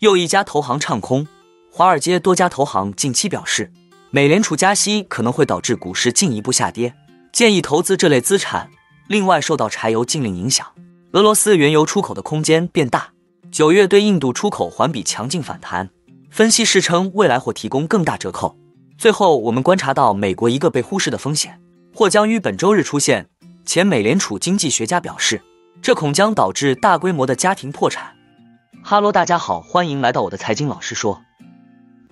又一家投行唱空。华尔街多家投行近期表示，美联储加息可能会导致股市进一步下跌，建议投资这类资产。另外，受到柴油禁令影响，俄罗斯原油出口的空间变大。九月对印度出口环比强劲反弹，分析师称未来或提供更大折扣。最后，我们观察到美国一个被忽视的风险，或将于本周日出现。前美联储经济学家表示，这恐将导致大规模的家庭破产。哈喽，大家好，欢迎来到我的财经老师说。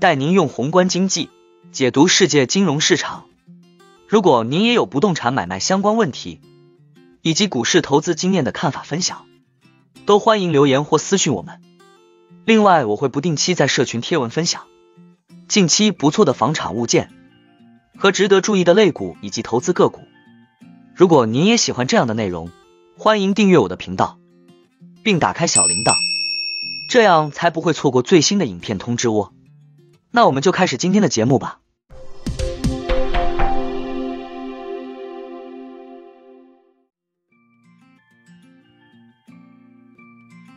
带您用宏观经济解读世界金融市场。如果您也有不动产买卖相关问题，以及股市投资经验的看法分享，都欢迎留言或私信我们。另外，我会不定期在社群贴文分享近期不错的房产物件和值得注意的类股以及投资个股。如果您也喜欢这样的内容，欢迎订阅我的频道，并打开小铃铛，这样才不会错过最新的影片通知哦。那我们就开始今天的节目吧。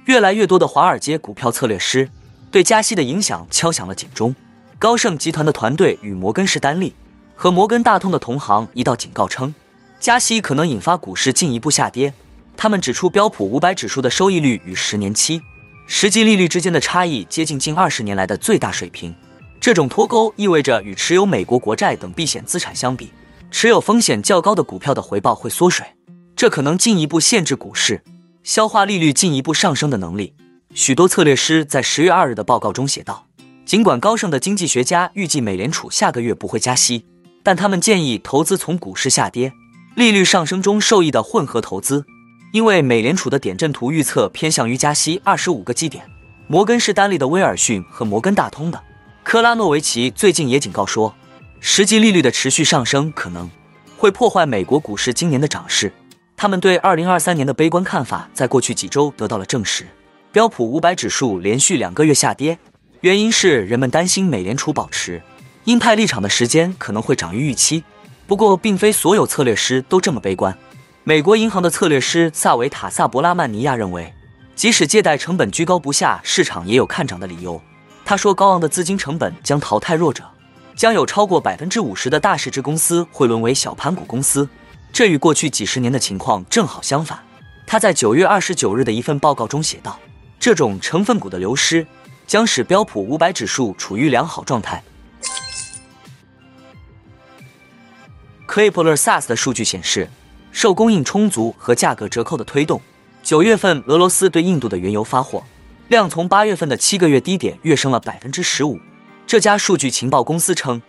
越来越多的华尔街股票策略师对加息的影响敲响了警钟。高盛集团的团队与摩根士丹利和摩根大通的同行一道警告称，加息可能引发股市进一步下跌。他们指出，标普五百指数的收益率与十年期实际利率之间的差异接近近二十年来的最大水平。这种脱钩意味着，与持有美国国债等避险资产相比，持有风险较高的股票的回报会缩水，这可能进一步限制股市消化利率进一步上升的能力。许多策略师在十月二日的报告中写道，尽管高盛的经济学家预计美联储下个月不会加息，但他们建议投资从股市下跌、利率上升中受益的混合投资，因为美联储的点阵图预测偏向于加息二十五个基点。摩根士丹利的威尔逊和摩根大通的。科拉诺维奇最近也警告说，实际利率的持续上升可能会破坏美国股市今年的涨势。他们对二零二三年的悲观看法在过去几周得到了证实。标普五百指数连续两个月下跌，原因是人们担心美联储保持鹰派立场的时间可能会长于预期。不过，并非所有策略师都这么悲观。美国银行的策略师萨维塔萨博拉曼尼亚认为，即使借贷成本居高不下，市场也有看涨的理由。他说，高昂的资金成本将淘汰弱者，将有超过百分之五十的大市值公司会沦为小盘股公司。这与过去几十年的情况正好相反。他在九月二十九日的一份报告中写道：“这种成分股的流失将使标普五百指数处于良好状态。” c l a p l e r SAS 的数据显示，受供应充足和价格折扣的推动，九月份俄罗斯对印度的原油发货。量从八月份的七个月低点跃升了百分之十五。这家数据情报公司称，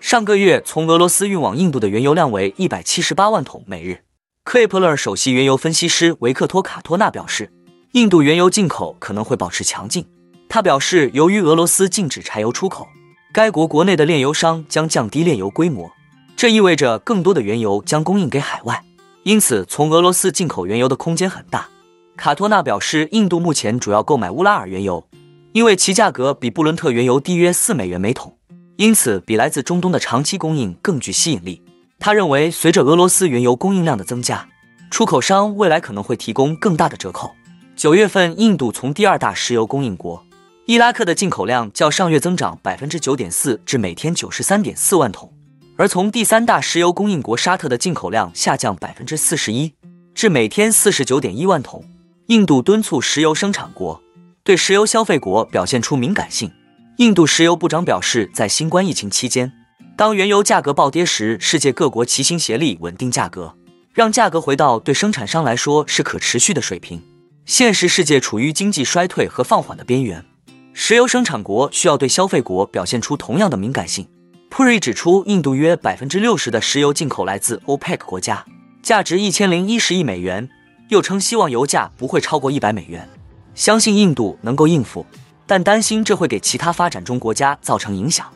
上个月从俄罗斯运往印度的原油量为一百七十八万桶每日。克雷普勒首席原油分析师维克托卡托纳表示，印度原油进口可能会保持强劲。他表示，由于俄罗斯禁止柴油出口，该国国内的炼油商将降低炼油规模，这意味着更多的原油将供应给海外，因此从俄罗斯进口原油的空间很大。卡托纳表示，印度目前主要购买乌拉尔原油，因为其价格比布伦特原油低约四美元每桶，因此比来自中东的长期供应更具吸引力。他认为，随着俄罗斯原油供应量的增加，出口商未来可能会提供更大的折扣。九月份，印度从第二大石油供应国伊拉克的进口量较上月增长百分之九点四，至每天九十三点四万桶，而从第三大石油供应国沙特的进口量下降百分之四十一，至每天四十九点一万桶。印度敦促石油生产国对石油消费国表现出敏感性。印度石油部长表示，在新冠疫情期间，当原油价格暴跌时，世界各国齐心协力稳定价格，让价格回到对生产商来说是可持续的水平。现实世界处于经济衰退和放缓的边缘，石油生产国需要对消费国表现出同样的敏感性。库瑞指出，印度约百分之六十的石油进口来自 OPEC 国家，价值一千零一十亿美元。又称希望油价不会超过一百美元，相信印度能够应付，但担心这会给其他发展中国家造成影响。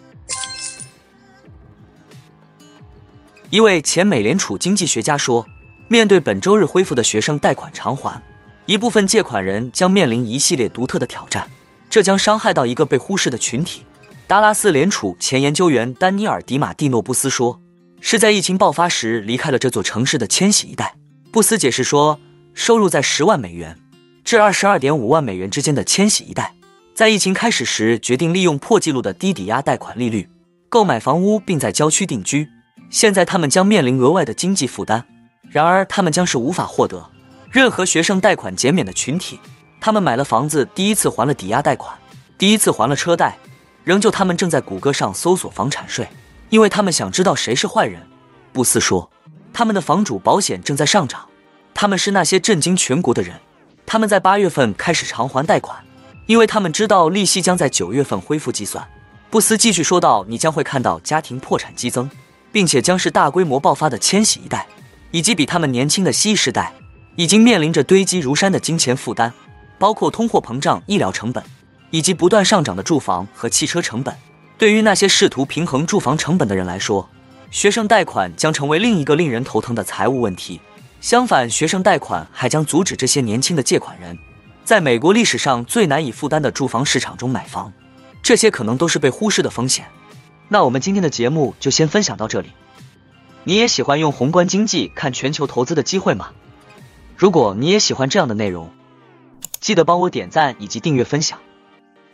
一位前美联储经济学家说：“面对本周日恢复的学生贷款偿还，一部分借款人将面临一系列独特的挑战，这将伤害到一个被忽视的群体。”达拉斯联储前研究员丹尼尔·迪马蒂诺布斯说：“是在疫情爆发时离开了这座城市的千禧一代。”布斯解释说。收入在十万美元至二十二点五万美元之间的千禧一代，在疫情开始时，决定利用破纪录的低抵押贷款利率购买房屋，并在郊区定居。现在他们将面临额外的经济负担，然而他们将是无法获得任何学生贷款减免的群体。他们买了房子，第一次还了抵押贷款，第一次还了车贷，仍旧他们正在谷歌上搜索房产税，因为他们想知道谁是坏人。布斯说，他们的房主保险正在上涨，他们是那些震惊全国的人。他们在八月份开始偿还贷款。因为他们知道利息将在九月份恢复计算，布斯继续说道：“你将会看到家庭破产激增，并且将是大规模爆发的千禧一代，以及比他们年轻的蜥蜴世代，已经面临着堆积如山的金钱负担，包括通货膨胀、医疗成本，以及不断上涨的住房和汽车成本。对于那些试图平衡住房成本的人来说，学生贷款将成为另一个令人头疼的财务问题。相反，学生贷款还将阻止这些年轻的借款人。”在美国历史上最难以负担的住房市场中买房，这些可能都是被忽视的风险。那我们今天的节目就先分享到这里。你也喜欢用宏观经济看全球投资的机会吗？如果你也喜欢这样的内容，记得帮我点赞以及订阅分享